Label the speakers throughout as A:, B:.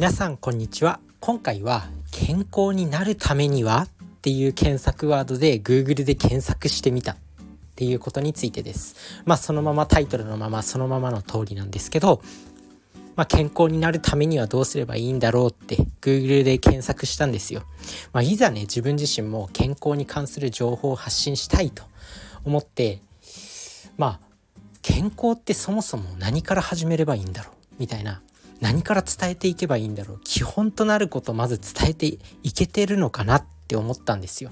A: 皆さんこんにちは。今回は健康になるためにはっていう検索ワードで Google で検索してみた。っていうことについてです。まあそのままタイトルのままそのままの通りなんですけどまあ、健康になるためにはどうすればいいんだろうって Google で検索したんですよ。まあ、いざね自分自身も健康に関する情報を発信したいと思ってまあ健康ってそもそも何から始めればいいんだろうみたいな何から伝えていけばいいんだろう基本となることをまず伝えていけてるのかなって思ったんですよ。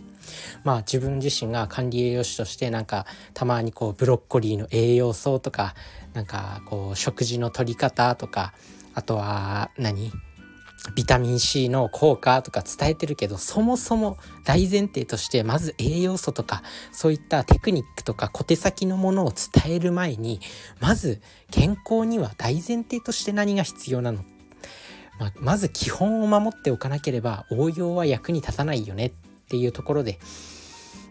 A: まあ自分自身が管理栄養士としてなんかたまにこうブロッコリーの栄養素とかなんかこう食事の取り方とかあとは何？ビタミン C の効果とか伝えてるけどそもそも大前提としてまず栄養素とかそういったテクニックとか小手先のものを伝える前にまず健康には大前提として何が必要なの、ま、まず基本を守っておかなければ応用は役に立たないよねっていうところで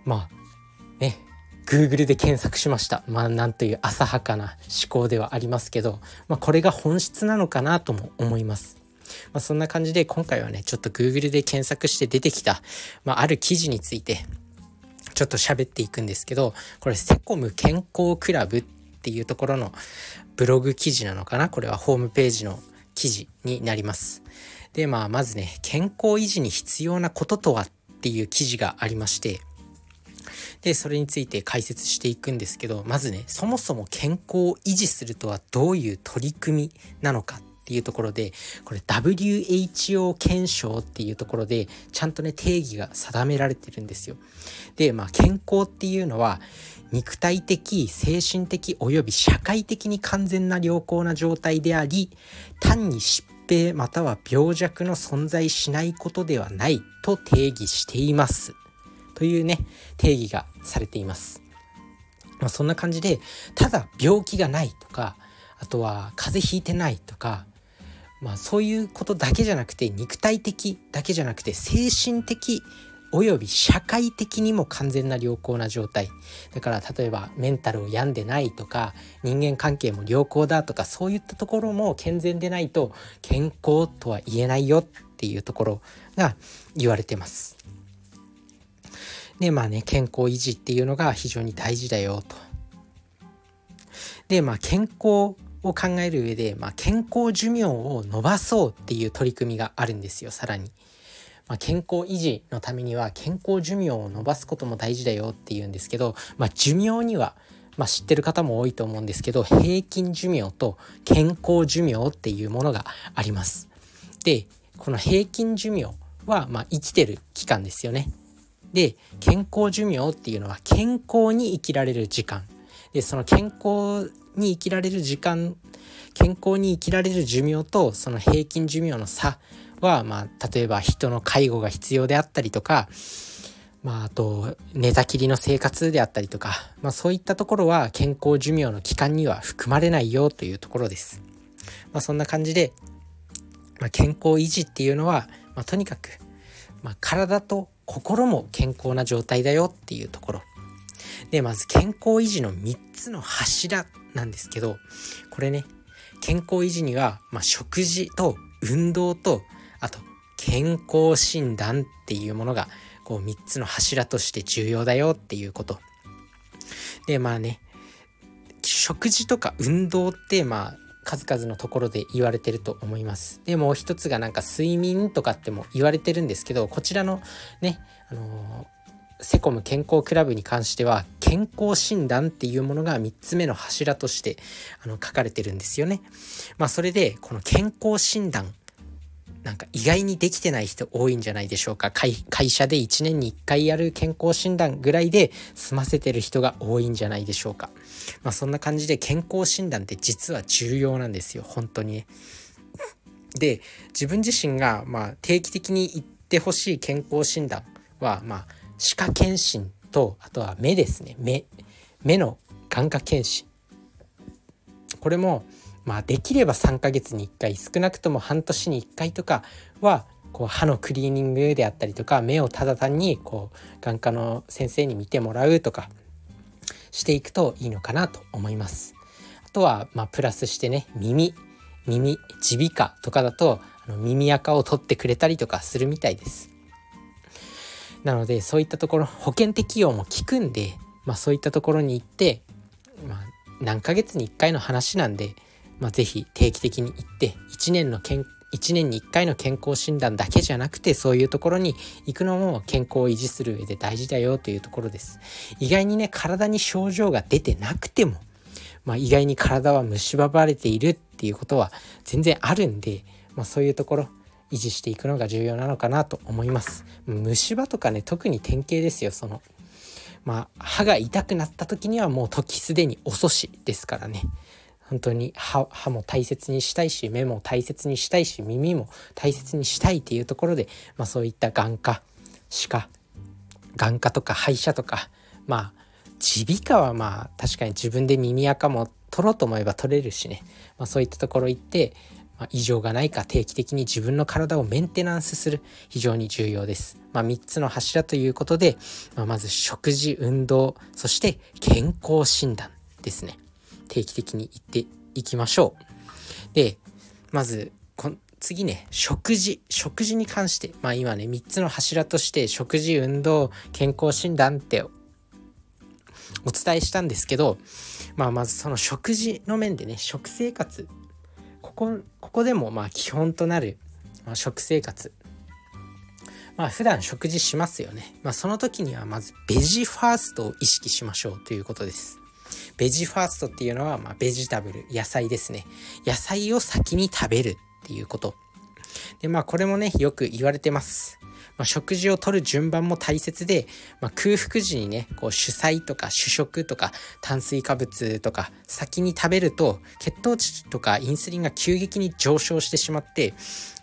A: まあね Google で検索しましたまあなんという浅はかな思考ではありますけど、まあ、これが本質なのかなとも思います。まあ、そんな感じで今回はねちょっと Google で検索して出てきた、まあ、ある記事についてちょっと喋っていくんですけどこれセコム健康クラブっていうところのブログ記事なのかな？これはホームページの記事になります。でまあまずね健康維持に必要なこととはっていう記事がありましてでそれについて解説していくんですけどまずねそもそも健康を維持するとはどういう取り組みなのかていうところでこれ WHO 検証っていうところでちゃんとね定義が定められてるんですよ。でまあ健康っていうのは肉体的精神的および社会的に完全な良好な状態であり単に疾病または病弱の存在しないことではないと定義していますというね定義がされています。まあ、そんな感じでただ病気がないとかあとは風邪ひいてないとかまあそういうことだけじゃなくて肉体的だけじゃなくて精神的および社会的にも完全な良好な状態だから例えばメンタルを病んでないとか人間関係も良好だとかそういったところも健全でないと健康とは言えないよっていうところが言われてます。でまあね健康維持っていうのが非常に大事だよと。でまあ健康を考える上で、まあ、健康寿命を伸ばそうっていう取り組みがあるんですよさらに。まあ、健康維持のためには健康寿命を伸ばすことも大事だよっていうんですけど、まあ、寿命には、まあ、知ってる方も多いと思うんですけど平均寿命と健康寿命っていうものがあります。でこの平均寿命は、まあ、生きてる期間ですよね。で健康寿命っていうのは健康に生きられる時間でその健康に生きられる時間健康に生きられる寿命とその平均寿命の差は、まあ、例えば人の介護が必要であったりとか、まあ、あと寝たきりの生活であったりとか、まあ、そういったところは健康寿命の期間には含まれないよというところです。まあ、そんな感じで、まあ、健康維持っていうのは、まあ、とにかく、まあ、体と心も健康な状態だよっていうところでまず健康維持の3つの柱なんですけどこれね健康維持には、まあ、食事と運動とあと健康診断っていうものがこう3つの柱として重要だよっていうこと。でまあね食事とか運動ってまあ数々のところで言われてると思います。でもう一つがなんか睡眠とかっても言われてるんですけどこちらのねあのーセコム健康クラブに関しては健康診断っていうものが3つ目の柱としてあの書かれてるんですよね。まあそれでこの健康診断なんか意外にできてない人多いんじゃないでしょうか会社で1年に1回やる健康診断ぐらいで済ませてる人が多いんじゃないでしょうか。まあそんな感じで健康診断って実は重要なんですよ本当にね。で自分自身がま定期的に行ってほしい健康診断はまあ歯科検診とあとは目ですね目目の眼科検診これもまあできれば3ヶ月に1回少なくとも半年に1回とかはこう歯のクリーニングであったりとか目をただ単にこう眼科の先生に見てもらうとかしていくといいのかなと思います。あとはまあプラスしてね耳耳耳鼻科とかだとあの耳垢を取ってくれたりとかするみたいです。なのでそういったところ保険適用も効くんで、まあ、そういったところに行って、まあ、何ヶ月に1回の話なんで、まあ、是非定期的に行って1年の健1年に1回の健康診断だけじゃなくてそういうところに行くのも健康を維持する上で大事だよというところです。意外にね体に症状が出てなくても、まあ、意外に体は蝕まれているっていうことは全然あるんで、まあ、そういうところ維持していくのが重要なのかなと思います。虫歯とかね特に典型ですよその。まあ歯が痛くなった時にはもう時すでに遅しですからね。本当に歯歯も大切にしたいし目も大切にしたいし耳も大切にしたいっていうところで、まあ、そういった眼科歯科眼科とか歯医者とかまあ耳鼻科はまあ確かに自分で耳垢も取ろうと思えば取れるしね、まあ、そういったところ行って、まあ、異常がないか定期的に自分の体をメンテナンスする非常に重要です。まあ、3つの柱ということで、まあ、まず食事運動そして健康診断ですね。定期的に行っていきましょう。で、まず、次ね、食事。食事に関して、まあ今ね、3つの柱として食事、運動、健康診断ってお伝えしたんですけど、まあまずその食事の面でね、食生活。ここ、こでもまあ基本となる、まあ、食生活。まあ普段食事しますよね。まあその時にはまずベジファーストを意識しましょうということです。ベジファーストっていうのは、まあ、ベジタブル、野菜ですね。野菜を先に食べるっていうこと。で、まあ、これもね、よく言われてます。まあ、食事をとる順番も大切で、まあ、空腹時にね、こう主菜とか主食とか炭水化物とか先に食べると血糖値とかインスリンが急激に上昇してしまって、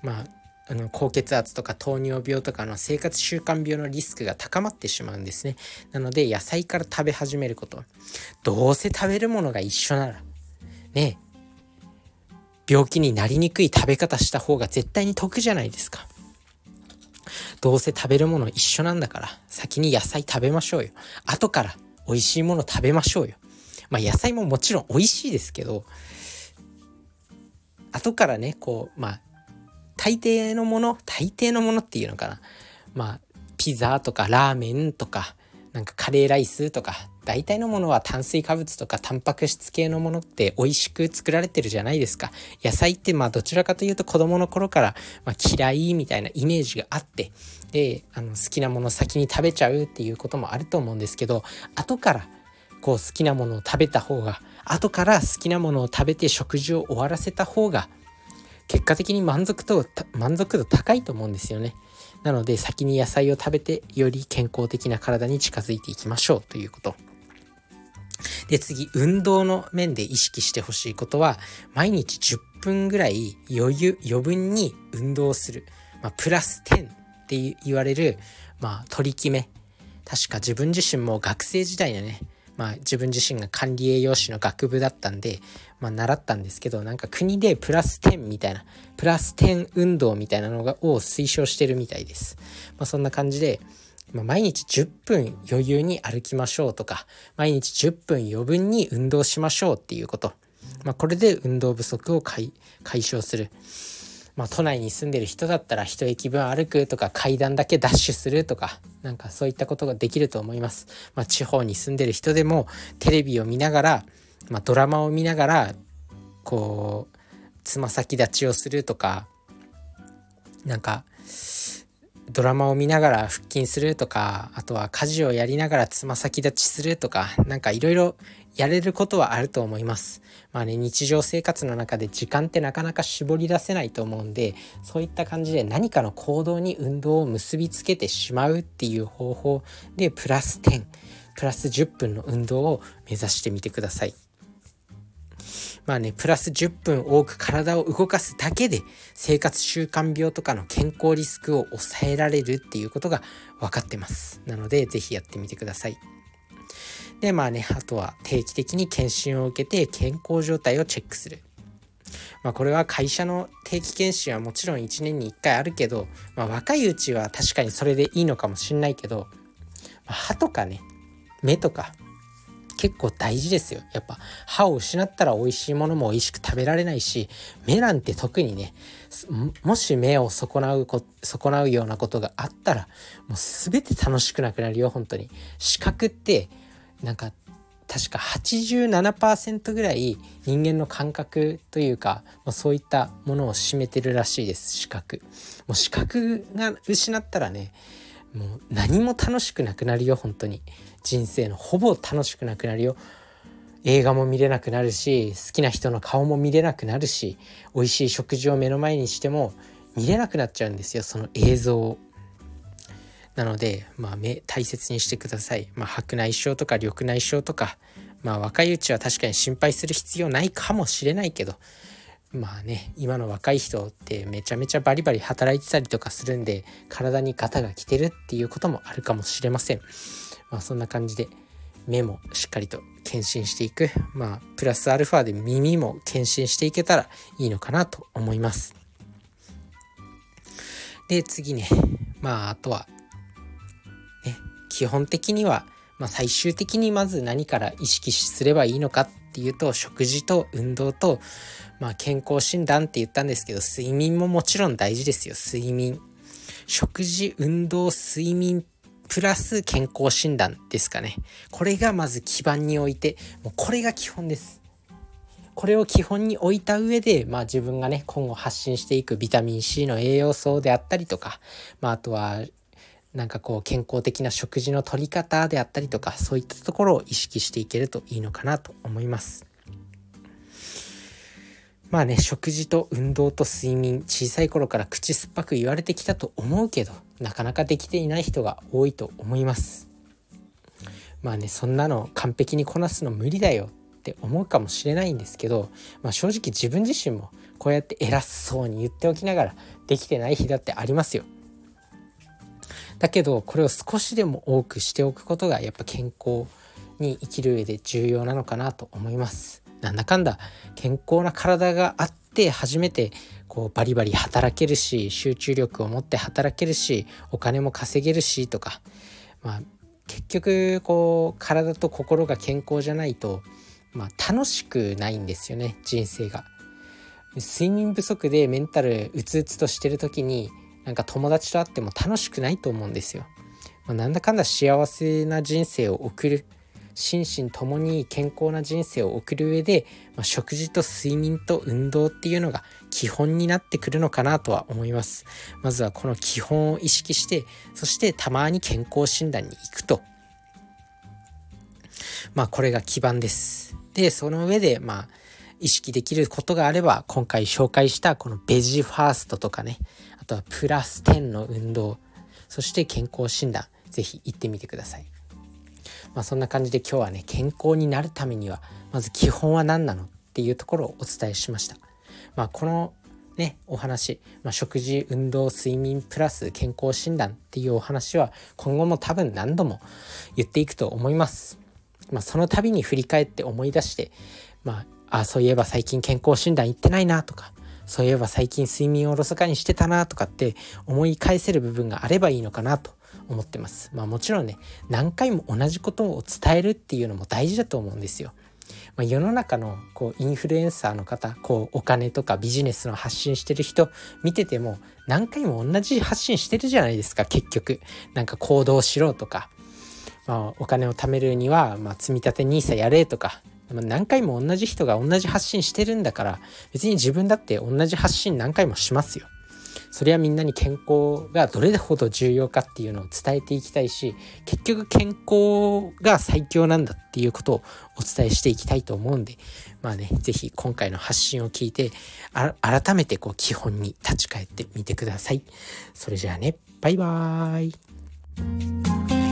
A: まあ、あの高血圧とか糖尿病とかの生活習慣病のリスクが高まってしまうんですね。なので野菜から食べ始めること。どうせ食べるものが一緒なら、ね病気になりにくい食べ方した方が絶対に得じゃないですか。どうせ食べるもの一緒なんだから、先に野菜食べましょうよ。後から美味しいもの食べましょうよ。まあ野菜ももちろん美味しいですけど、後からね、こう、まあ大抵のもの大抵のものっていうのかなまあピザとかラーメンとかなんかカレーライスとか大体のものは炭水化物とかタンパク質系のものって美味しく作られてるじゃないですか野菜ってまあどちらかというと子供の頃から、まあ、嫌いみたいなイメージがあってであの好きなもの先に食べちゃうっていうこともあると思うんですけど後からこう好きなものを食べた方が後から好きなものを食べて食事を終わらせた方が結果的に満足と満足度高いと思うんですよね。なので先に野菜を食べてより健康的な体に近づいていきましょうということ。で次運動の面で意識してほしいことは毎日10分ぐらい余裕余分に運動する、まあ、プラス10って言われる、まあ、取り決め。確か自分自身も学生時代のね。まあ、自分自身が管理栄養士の学部だったんで、まあ、習ったんですけどなんか国でプラス10みたいなプラス10運動みたいなのがを推奨してるみたいです、まあ、そんな感じで、毎日10分余裕に歩きましょうとか毎日10分余分に運動しましょうっていうこと、まあ、これで運動不足を解消するまあ、都内に住んでる人だったら一駅分歩くとか階段だけダッシュするとかなんかそういったことができると思います。まあ、地方に住んでる人でもテレビを見ながら、ま、ドラマを見ながらこうつま先立ちをするとかなんかドラマを見ながら腹筋するとかあとは家事をやりながらつま先立ちするとかなんかいろいろやれることはあると思います。まあね、日常生活の中で時間ってなかなか絞り出せないと思うんで、そういった感じで何かの行動に運動を結びつけてしまうっていう方法で、プラス10、プラス10分の運動を目指してみてください。まあね、プラス10分多く体を動かすだけで生活習慣病とかの健康リスクを抑えられるっていうことが分かってます。なので、是非やってみてください。で、まあね、あとは定期的に検診を受けて健康状態をチェックする。まあこれは会社の定期検診はもちろん1年に1回あるけど、まあ若いうちは確かにそれでいいのかもしんないけど、まあ、歯とかね、目とか結構大事ですよ。やっぱ歯を失ったら美味しいものも美味しく食べられないし目なんて特にねもし目を損なうこ損なうようなことがあったらもう全て楽しくなくなるよ本当に。視覚ってなんか確か87%ぐらい人間の感覚というか、まあ、そういったものを占めてるらしいです視覚。もう視覚が失ったらねもう何も楽しくなくなるよ本当に人生のほぼ楽しくなくなるよ映画も見れなくなるし好きな人の顔も見れなくなるし美味しい食事を目の前にしても見れなくなっちゃうんですよその映像。なので、まあ、目大切にしてください。まあ、白内障とか緑内障とか、まあ、若いうちは確かに心配する必要ないかもしれないけどまあね今の若い人ってめちゃめちゃバリバリ働いてたりとかするんで体にガタが来てるっていうこともあるかもしれません。まあ、そんな感じで目もしっかりと検診していくまあプラスアルファで耳も検診していけたらいいのかなと思います。で次ねまああとはね基本的には、まあ、最終的にまず何から意識すればいいのかっていうと食事と運動とまあ、健康診断って言ったんですけど睡眠ももちろん大事ですよ。睡眠。食事運動睡眠プラス健康診断ですかね。これがまず基盤に置いてもうこれが基本です。これを基本に置いた上で、まあ、自分がね今後発信していくビタミン C の栄養素であったりとか、まあ、あとはなんかこう健康的な食事の取り方であったりとかそういったところを意識していけるといいのかなと思います。まあね食事と運動と睡眠小さい頃から口酸っぱく言われてきたと思うけどなかなかできていない人が多いと思いますまあねそんなの完璧にこなすの無理だよって思うかもしれないんですけど、まあ、正直自分自身もこうやって偉そうに言っておきながらできてない日だってありますよだけどこれを少しでも多くしておくことがやっぱ健康に生きる上で重要なのかなと思いますなんだかんだ健康な体があって初めてこうバリバリ働けるし集中力を持って働けるしお金も稼げるしとか、まあ、結局こう体と心が健康じゃないと、まあ、楽しくないんですよね人生が。睡眠不足でメンタルうつうつとしてる時になんか友達と会っても楽しくないと思うんですよ。まあ、なんだかんだ幸せな人生を送る。心身ともに健康な人生を送る上で、まあ、食事と睡眠と運動っていうのが基本になってくるのかなとは思います。まずはこの基本を意識してそしてたまに健康診断に行くと。まあこれが基盤です。でその上でまあ意識できることがあれば今回紹介したこのベジファーストとかね。あとはプラス10の運動そして健康診断是非行ってみてくださいまあ、そんな感じで今日はね健康になるためにはまず基本は何なのっていうところをお伝えしました。まあ、このね、お話、まあ、食事運動睡眠プラス健康診断っていうお話は今後も多分何度も言っていくと思います。まあ、その度に振り返って思い出して、まあ、あそういえば最近健康診断行ってないなとかそういえば最近睡眠をおろそかにしてたなとかって思い返せる部分があればいいのかなと思ってます。まあもちろんね何回も同じことを伝えるっていうのも大事だと思うんですよ。まあ、世の中のこうインフルエンサーの方こうお金とかビジネスの発信してる人見てても何回も同じ発信してるじゃないですか結局なんか行動しろとか、まあ、お金を貯めるには、まあ、積み立て NISA やれとか何回も同じ人が同じ発信してるんだから別に自分だって同じ発信何回もしますよ。それはみんなに健康がどれほど重要かっていうのを伝えていきたいし結局健康が最強なんだっていうことをお伝えしていきたいと思うんでまあね是非今回の発信を聞いて改めてこう基本に立ち返ってみてください。それじゃあねバイバーイ